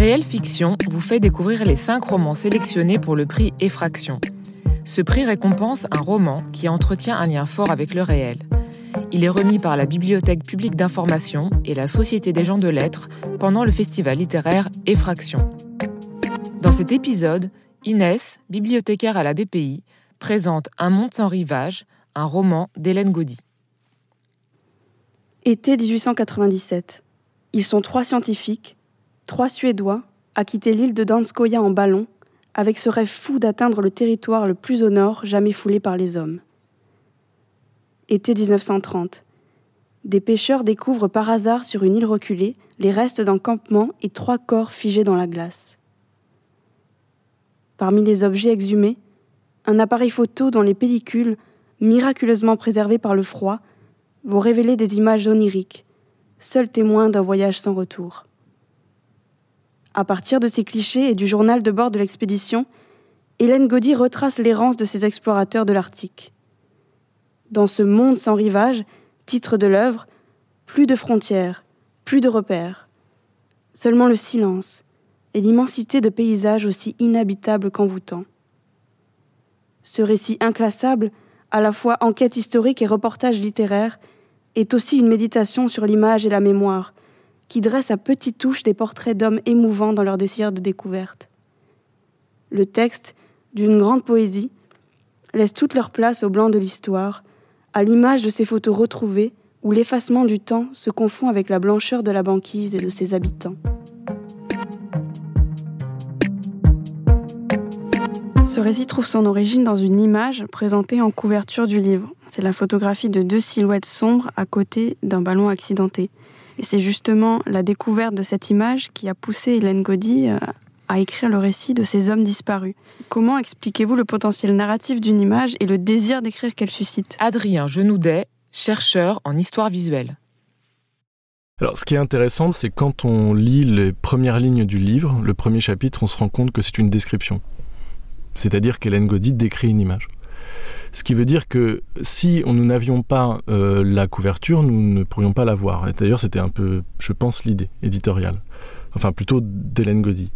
Réelle Fiction vous fait découvrir les cinq romans sélectionnés pour le prix Effraction. Ce prix récompense un roman qui entretient un lien fort avec le réel. Il est remis par la Bibliothèque publique d'information et la Société des gens de lettres pendant le festival littéraire Effraction. Dans cet épisode, Inès, bibliothécaire à la BPI, présente Un monde sans rivage, un roman d'Hélène Gaudy. Été 1897. Ils sont trois scientifiques, trois Suédois, à quitter l'île de Danskoya en ballon, avec ce rêve fou d'atteindre le territoire le plus au nord jamais foulé par les hommes. Été 1930. Des pêcheurs découvrent par hasard sur une île reculée les restes d'un campement et trois corps figés dans la glace. Parmi les objets exhumés, un appareil photo dont les pellicules, miraculeusement préservées par le froid, vont révéler des images oniriques, seuls témoins d'un voyage sans retour. À partir de ces clichés et du journal de bord de l'expédition, Hélène Gaudy retrace l'errance de ces explorateurs de l'Arctique. Dans ce monde sans rivage, titre de l'œuvre, plus de frontières, plus de repères, seulement le silence, et l'immensité de paysages aussi inhabitables qu'envoûtants. Ce récit inclassable, à la fois enquête historique et reportage littéraire, est aussi une méditation sur l'image et la mémoire, qui dresse à petites touches des portraits d'hommes émouvants dans leur désir de découverte. Le texte, d'une grande poésie, laisse toute leur place au blanc de l'histoire, à l'image de ces photos retrouvées où l'effacement du temps se confond avec la blancheur de la banquise et de ses habitants. Ce récit trouve son origine dans une image présentée en couverture du livre. C'est la photographie de deux silhouettes sombres à côté d'un ballon accidenté. Et c'est justement la découverte de cette image qui a poussé Hélène Gaudy euh, à écrire le récit de ces hommes disparus. Comment expliquez-vous le potentiel narratif d'une image et le désir d'écrire qu'elle suscite? Adrien Genoudet, chercheur en histoire visuelle. Alors, ce qui est intéressant, c'est quand on lit les premières lignes du livre, le premier chapitre, on se rend compte que c'est une description. C'est-à-dire qu'Hélène Gaudy décrit une image. Ce qui veut dire que si nous n'avions pas euh, la couverture, nous ne pourrions pas la voir. D'ailleurs, c'était un peu, je pense, l'idée éditoriale. Enfin, plutôt d'Hélène Gaudy.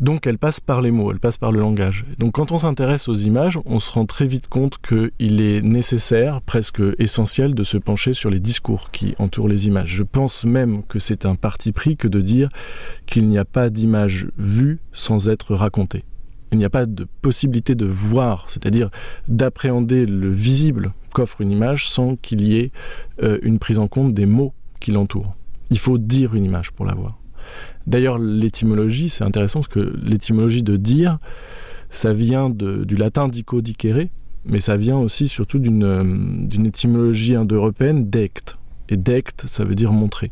Donc elle passe par les mots, elle passe par le langage. Donc quand on s'intéresse aux images, on se rend très vite compte qu'il est nécessaire, presque essentiel, de se pencher sur les discours qui entourent les images. Je pense même que c'est un parti pris que de dire qu'il n'y a pas d'image vue sans être racontée il n'y a pas de possibilité de voir, c'est-à-dire d'appréhender le visible qu'offre une image sans qu'il y ait euh, une prise en compte des mots qui l'entourent. Il faut dire une image pour la voir. D'ailleurs, l'étymologie, c'est intéressant parce que l'étymologie de dire, ça vient du latin dico dicere, mais ça vient aussi surtout d'une euh, étymologie indo-européenne dect. Et dect, ça veut dire montrer.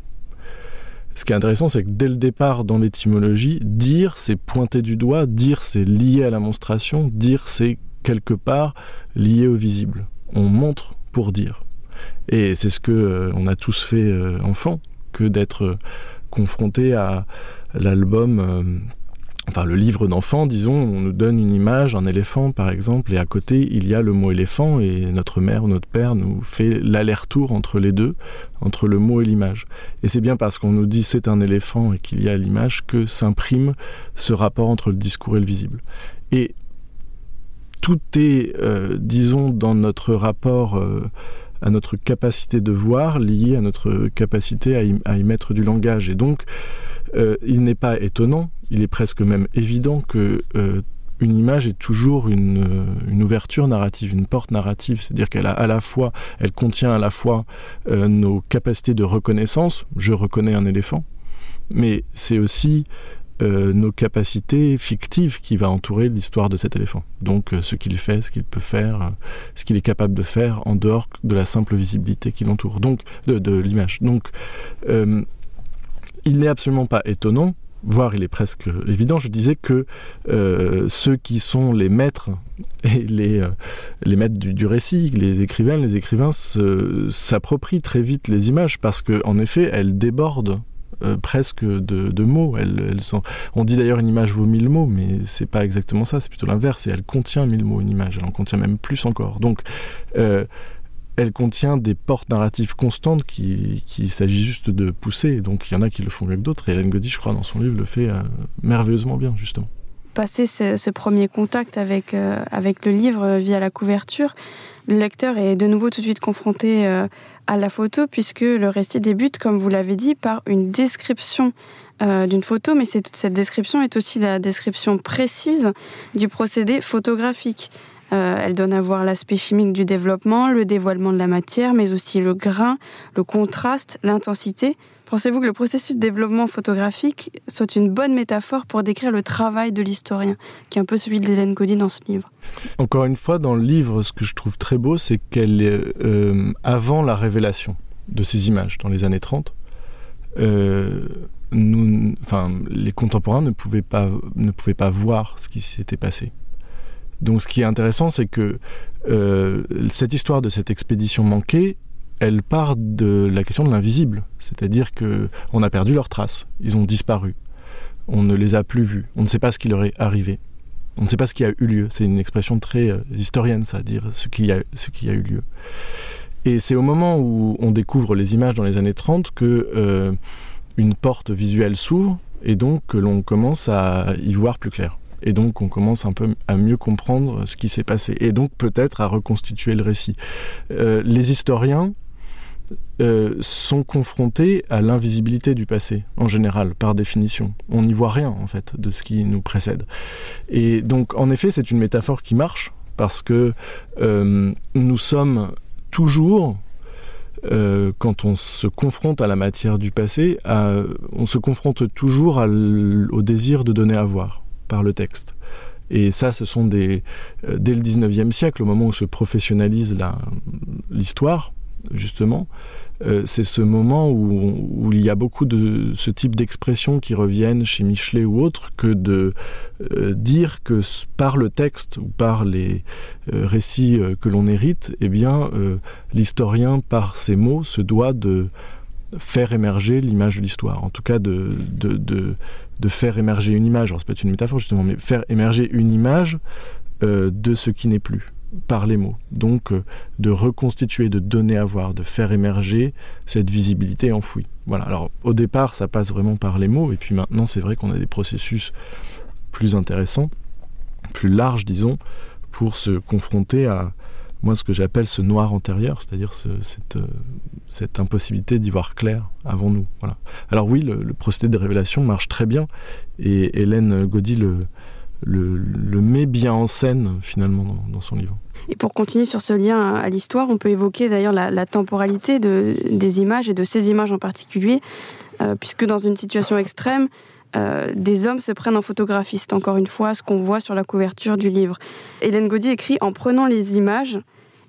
Ce qui est intéressant, c'est que dès le départ dans l'étymologie, dire c'est pointer du doigt, dire c'est lié à la monstration, dire c'est quelque part lié au visible. On montre pour dire. Et c'est ce que euh, on a tous fait euh, enfant, que d'être euh, confronté à l'album enfin le livre d'enfant, disons, on nous donne une image, un éléphant par exemple, et à côté il y a le mot éléphant, et notre mère ou notre père nous fait l'aller-retour entre les deux, entre le mot et l'image. Et c'est bien parce qu'on nous dit c'est un éléphant et qu'il y a l'image que s'imprime ce rapport entre le discours et le visible. Et tout est, euh, disons, dans notre rapport euh, à notre capacité de voir, lié à notre capacité à y, mettre du langage. Et donc, euh, il n'est pas étonnant, il est presque même évident que euh, une image est toujours une, euh, une, ouverture narrative, une porte narrative, c'est-à-dire qu'elle a à la fois, elle contient à la fois nos capacités de reconnaissance. Je reconnais un éléphant, mais c'est aussi nos capacités fictives qui va entourer l'histoire de cet éléphant. Donc ce qu'il fait, ce qu'il peut faire, ce qu'il est capable de faire en dehors de la simple visibilité qui l'entoure, donc de, l'image. Donc il n'est absolument pas étonnant, voire il est presque évident, je disais que ceux qui sont les maîtres et les, les maîtres du, du, récit, les écrivains, les écrivains s'approprient très vite les images parce qu'en effet elles débordent euh, presque de, mots. Elle, On dit d'ailleurs une image vaut mille mots, mais c'est pas exactement ça, c'est plutôt l'inverse. Et elle contient mille mots, une image, elle en contient même plus encore. Donc, euh, elle contient des portes narratives constantes qu'il qui s'agit juste de pousser. Donc il y en a qui le font mieux que d'autres. Hélène Goddy, je crois, dans son livre, le fait euh, merveilleusement bien, justement. Passer ce, premier contact avec, euh, avec le livre euh, via la couverture, le lecteur est de nouveau tout de suite confronté à la photo, puisque le récit débute, comme vous l'avez dit, par une description d'une photo, mais cette description est aussi la description précise du procédé photographique. Euh, elle donne à voir l'aspect chimique du développement, le dévoilement de la matière, mais aussi le grain, le contraste, l'intensité. Pensez-vous que le processus de développement photographique soit une bonne métaphore pour décrire le travail de l'historien, qui est un peu celui d'Hélène Godin dans ce livre? Encore une fois, dans le livre, ce que je trouve très beau, c'est qu'elle est euh, avant la révélation de ces images, dans les années 30. Euh, enfin, les contemporains ne pouvaient pas, ne pouvaient pas voir ce qui s'était passé. Donc ce qui est intéressant, c'est que euh, cette histoire de cette expédition manquée, elle part de la question de l'invisible. C'est-à-dire que on a perdu leurs traces, ils ont disparu. On ne les a plus vus, on ne sait pas ce qui leur est arrivé. On ne sait pas ce qui a eu lieu. C'est une expression très euh, historienne, ça, dire ce qui, a, ce a eu lieu. Et c'est au moment où on découvre les images dans les années 30 que euh, une porte visuelle s'ouvre et donc que l'on commence à y voir plus clair. Et donc on commence un peu à mieux comprendre ce qui s'est passé. Et donc peut-être à reconstituer le récit. Euh, les historiens euh, sont confrontés à l'invisibilité du passé, en général, par définition. On n'y voit rien, en fait, de ce qui nous précède. Et donc, en effet, c'est une métaphore qui marche, parce que euh, nous sommes toujours quand on se confronte à la matière du passé, on se confronte toujours au désir de donner à voir par le texte. Et ça, ce sont des. Euh, dès le 19e siècle, au moment où se professionnalise l'histoire, justement, euh, c'est ce moment où, il y a beaucoup de ce type d'expressions qui reviennent chez Michelet ou autres que de euh, dire que par le texte ou par les récits que l'on hérite, eh bien, l'historien, par ses mots, se doit de faire émerger l'image de l'histoire, en tout cas de, faire émerger une image, alors c'est peut-être une métaphore justement, mais faire émerger une image euh, de ce qui n'est plus par les mots. Donc euh, de reconstituer, de donner à voir, de faire émerger cette visibilité enfouie. Voilà. Alors au départ, ça passe vraiment par les mots, et puis maintenant, c'est vrai qu'on a des processus plus intéressants, plus larges, disons, pour se confronter à, moi ce que j'appelle ce noir antérieur, c'est-à-dire cette, euh, cette, impossibilité d'y voir clair avant nous. Voilà. Alors oui, le, procédé de révélation marche très bien et Hélène Gaudy le, le, met bien en scène finalement dans, son livre. Et pour continuer sur ce lien à l'histoire, on peut évoquer d'ailleurs la, temporalité de, des images et de ces images en particulier, euh, puisque dans une situation extrême, euh, des hommes se prennent en photographiste, encore une fois, ce qu'on voit sur la couverture du livre. Hélène Gaudy écrit En prenant les images,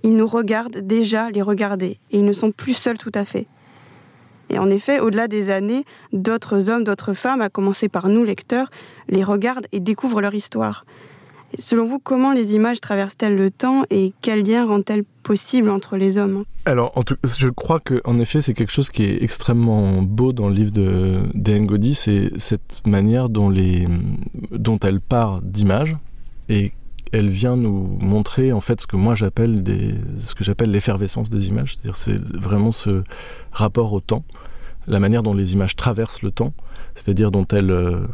ils nous regardent déjà les regarder, et ils ne sont plus seuls tout à fait. Et en effet, au-delà des années, d'autres hommes, d'autres femmes, à commencer par nous, lecteurs, les regardent et découvrent leur histoire. Selon vous, comment les images traversent-elles le temps et quel lien rendent-elles possible entre les hommes? Alors, je crois qu'en effet, c'est quelque chose qui est extrêmement beau dans le livre de Gaudy, c'est cette manière dont, dont elle part d'images et elle vient nous montrer en fait ce que moi j'appelle ce que j'appelle l'effervescence des images, c'est-à-dire c'est vraiment ce rapport au temps, la manière dont les images traversent le temps, c'est-à-dire dont elles, euh,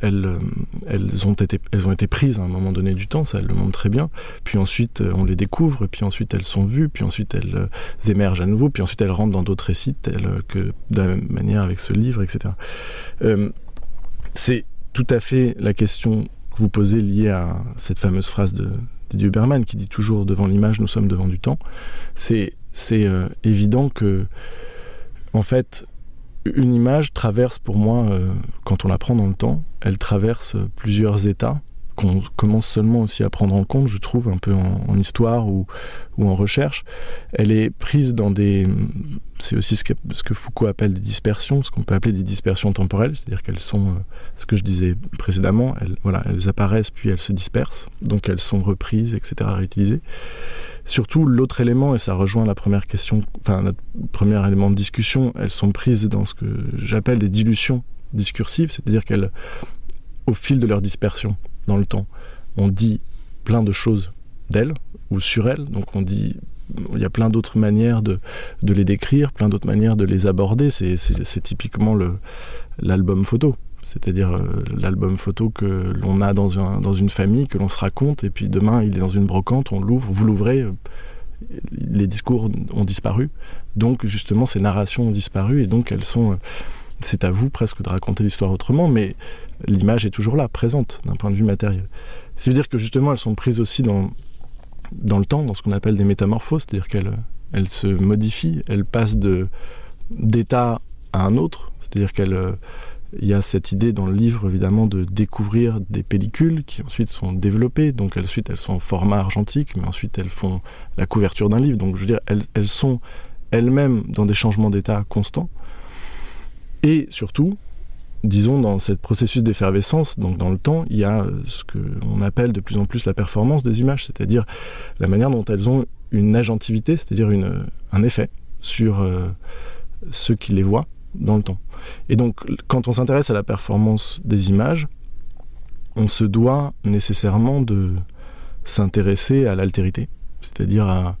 elles, euh, elles, ont été, elles ont été prises à un moment donné du temps, ça elle le montre très bien. Puis ensuite euh, on les découvre, puis ensuite elles sont vues, puis ensuite elles émergent à nouveau, puis ensuite elles rentrent dans d'autres récits, que de la même manière avec ce livre, etc. c'est tout à fait la question vous posez lié à cette fameuse phrase de Didier Berman qui dit toujours devant l'image nous sommes devant du temps, c'est euh, évident que en fait une image traverse pour moi euh, quand on la prend dans le temps, elle traverse plusieurs états qu'on commence seulement aussi à prendre en compte, je trouve, un peu en, histoire ou, ou, en recherche. Elle est prise dans des... C'est aussi ce que, Foucault appelle des dispersions, ce qu'on peut appeler des dispersions temporelles, c'est-à-dire qu'elles sont, euh, ce que je disais précédemment, elles, voilà, elles apparaissent puis elles se dispersent, donc elles sont reprises, etc., réutilisées. Surtout, l'autre élément, et ça rejoint la première question, enfin, notre premier élément de discussion, elles sont prises dans ce que j'appelle des dilutions discursives, c'est-à-dire qu'elles, au fil de leur dispersion, dans le temps. On dit plein de choses d'elle ou sur elle, donc on dit il y a plein d'autres manières de, les décrire, plein d'autres manières de les aborder. C'est typiquement l'album photo. C'est-à-dire euh, l'album photo que l'on a dans, un, dans une famille, que l'on se raconte, et puis demain il est dans une brocante, on l'ouvre, vous l'ouvrez, euh, les discours ont disparu. Donc justement ces narrations ont disparu, et donc elles sont... Euh, c'est à vous presque de raconter l'histoire autrement, mais l'image est toujours là, présente, d'un point de vue matériel. Ça veut dire que justement elles sont prises aussi dans, dans le temps, dans ce qu'on appelle des métamorphoses, c'est-à-dire qu'elles elles se modifient, elles passent d'état à un autre, c'est-à-dire qu'elles il y a cette idée dans le livre, évidemment, de découvrir des pellicules qui ensuite sont développées. Donc, ensuite, elles sont en format argentique, mais ensuite, elles font la couverture d'un livre. Donc, je veux dire, elles, elles sont elles-mêmes dans des changements d'état constants. Et surtout, disons, dans ce processus d'effervescence, donc dans le temps, il y a ce qu'on appelle de plus en plus la performance des images, c'est-à-dire la manière dont elles ont une agentivité, c'est-à-dire un effet sur euh, ceux qui les voient dans le temps. Et donc, quand on s'intéresse à la performance des images, on se doit nécessairement de s'intéresser à l'altérité, c'est-à-dire à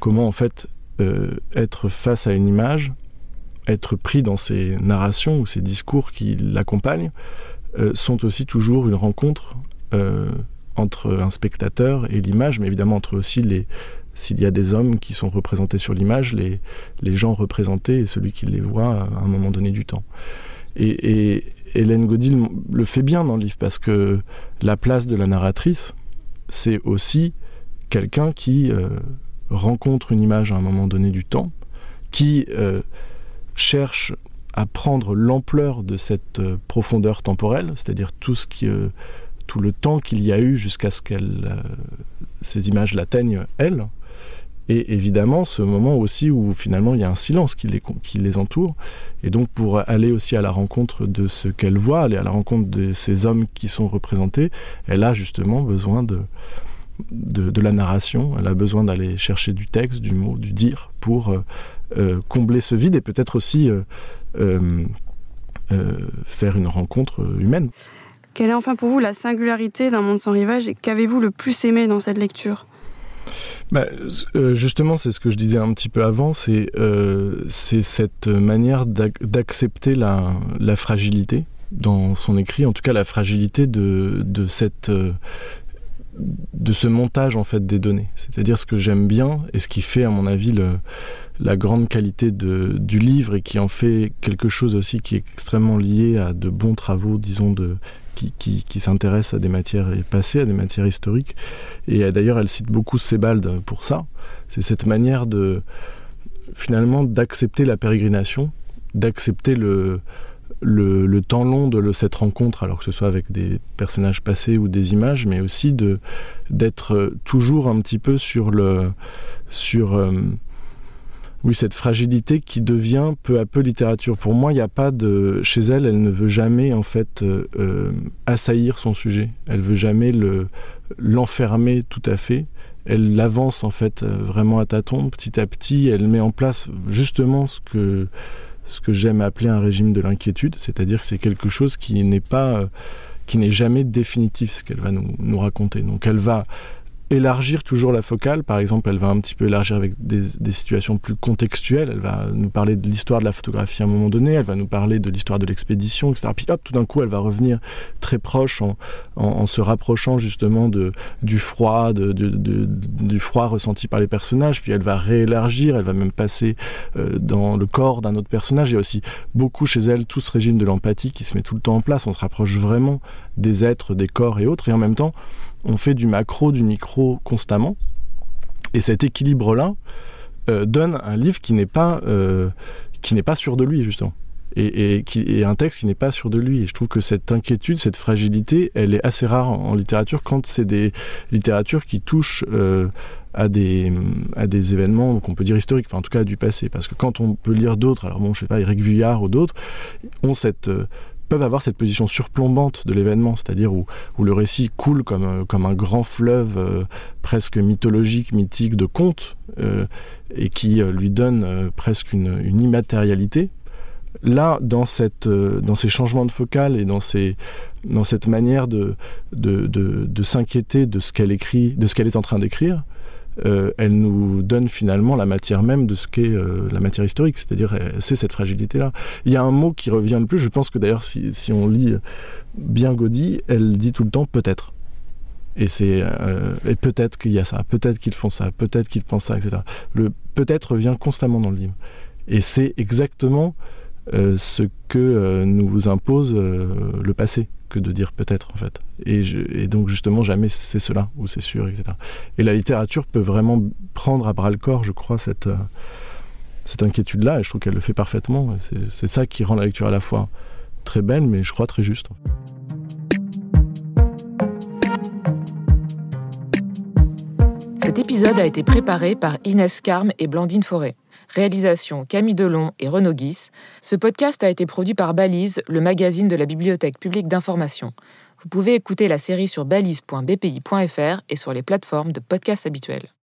comment en fait euh, être face à une image, être pris dans ces narrations ou ces discours qui l'accompagnent, euh, sont aussi toujours une rencontre euh, entre un spectateur et l'image, mais évidemment entre aussi les s'il y a des hommes qui sont représentés sur l'image, les, gens représentés et celui qui les voit à un moment donné du temps. Et, Hélène Godil le fait bien dans le livre parce que la place de la narratrice, c'est aussi quelqu'un qui euh, rencontre une image à un moment donné du temps, qui cherche à prendre l'ampleur de cette euh, profondeur temporelle, c'est-à-dire tout ce qui euh, tout le temps qu'il y a eu jusqu'à ce qu'elle euh, ces images l'atteignent elle, et évidemment ce moment aussi où finalement il y a un silence qui les, entoure. Et donc pour aller aussi à la rencontre de ce qu'elle voit aller à la rencontre de ces hommes qui sont représentés elle a justement besoin de de, la narration. Elle a besoin d'aller chercher du texte du mot du dire pour combler ce vide et peut-être aussi euh, euh, euh, faire une rencontre humaine quelle est enfin pour vous la singularité d'un monde sans rivage et qu'avez-vous le plus aimé dans cette lecture? Bah, euh, justement, c'est ce que je disais un petit peu avant, c'est euh, cette manière d'accepter la, la fragilité dans son écrit, en tout cas la fragilité de, de, cette, euh, de ce montage en fait des données. C'est-à-dire ce que j'aime bien et ce qui fait à mon avis le, la grande qualité de, du livre et qui en fait quelque chose aussi qui est extrêmement lié à de bons travaux, disons, de qui, qui, qui s'intéresse à des matières passées, à des matières historiques. Et d'ailleurs, elle cite beaucoup Sebald pour ça. C'est cette manière de finalement d'accepter la pérégrination, d'accepter le, le, le temps long de cette rencontre, alors que ce soit avec des personnages passés ou des images, mais aussi d'être toujours un petit peu sur le sur euh, oui cette fragilité qui devient peu à peu littérature. Pour moi il n'y a pas de chez elle elle ne veut jamais en fait euh, euh, assaillir son sujet. Elle veut jamais le l'enfermer tout à fait. Elle l'avance en fait euh, vraiment à tâton petit à petit. Elle met en place justement ce que ce que j'aime appeler un régime de l'inquiétude. C'est à dire que c'est quelque chose qui n'est pas qui n'est jamais définitif ce qu'elle va nous, nous raconter. Donc elle va élargir toujours la focale. Par exemple elle va un petit peu élargir avec des, situations plus contextuelles. Elle va nous parler de l'histoire de la photographie à un moment donné. Elle va nous parler de l'histoire de l'expédition etc puis hop tout d'un coup elle va revenir très proche en, en, se rapprochant justement de du froid de, du froid ressenti par les personnages. Puis elle va réélargir. Elle va même passer euh, dans le corps d'un autre personnage. Il y a aussi beaucoup chez elle tout ce régime de l'empathie qui se met tout le temps en place. On se rapproche vraiment des êtres des corps et autres. Et en même temps on fait du macro du micro constamment. Et cet équilibre là euh, donne un livre qui n'est pas euh, pas sûr de lui justement. Et, qui un texte qui n'est pas sûr de lui. Et je trouve que cette inquiétude cette fragilité elle est assez rare en, littérature quand c'est des littératures qui touchent euh, à des à des événements qu'on peut dire historiques enfin en tout cas du passé. Parce que quand on peut lire d'autres alors bon je sais pas Eric Vuillard ou d'autres ont cette peuvent avoir cette position surplombante de l'événement, c'est-à-dire où, le récit coule comme, euh, un grand fleuve euh, presque mythologique, mythique de conte euh, et qui lui donne presque une, immatérialité. Là, dans, ces changements de focal et dans, cette manière de, de s'inquiéter de ce qu'elle écrit, de ce qu'elle est en train d'écrire, euh, elle nous donne finalement la matière même de ce qu'est euh, la matière historique, c'est-à-dire c'est cette fragilité-là. Il y a un mot qui revient le plus, je pense que d'ailleurs si, si, on lit bien Gaudi, elle dit tout le temps peut-être. Et c'est et peut-être qu'il y a ça, peut-être qu'ils font ça, peut-être qu'ils pensent ça, etc. Le peut-être revient constamment dans le livre. Et c'est exactement ce que nous impose le passé que de dire peut-être en fait. Et, donc justement jamais c'est cela ou c'est sûr, etc. Et la littérature peut vraiment prendre à bras le corps, je crois, cette, euh, cette inquiétude-là, et je trouve qu'elle le fait parfaitement. C'est ça qui rend la lecture à la fois très belle, mais je crois très juste. Cet épisode a été préparé par Inès Carme et Blandine Forêt. Réalisation Camille Delon et Renaud Guis. Ce podcast a été produit par Balise, le magazine de la Bibliothèque publique d'information. Vous pouvez écouter la série sur balise.bpi.fr et sur les plateformes de podcasts habituelles.